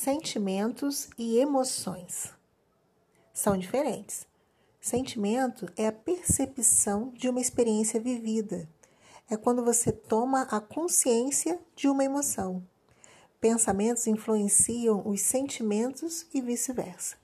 Sentimentos e emoções são diferentes. Sentimento é a percepção de uma experiência vivida. É quando você toma a consciência de uma emoção. Pensamentos influenciam os sentimentos e vice-versa.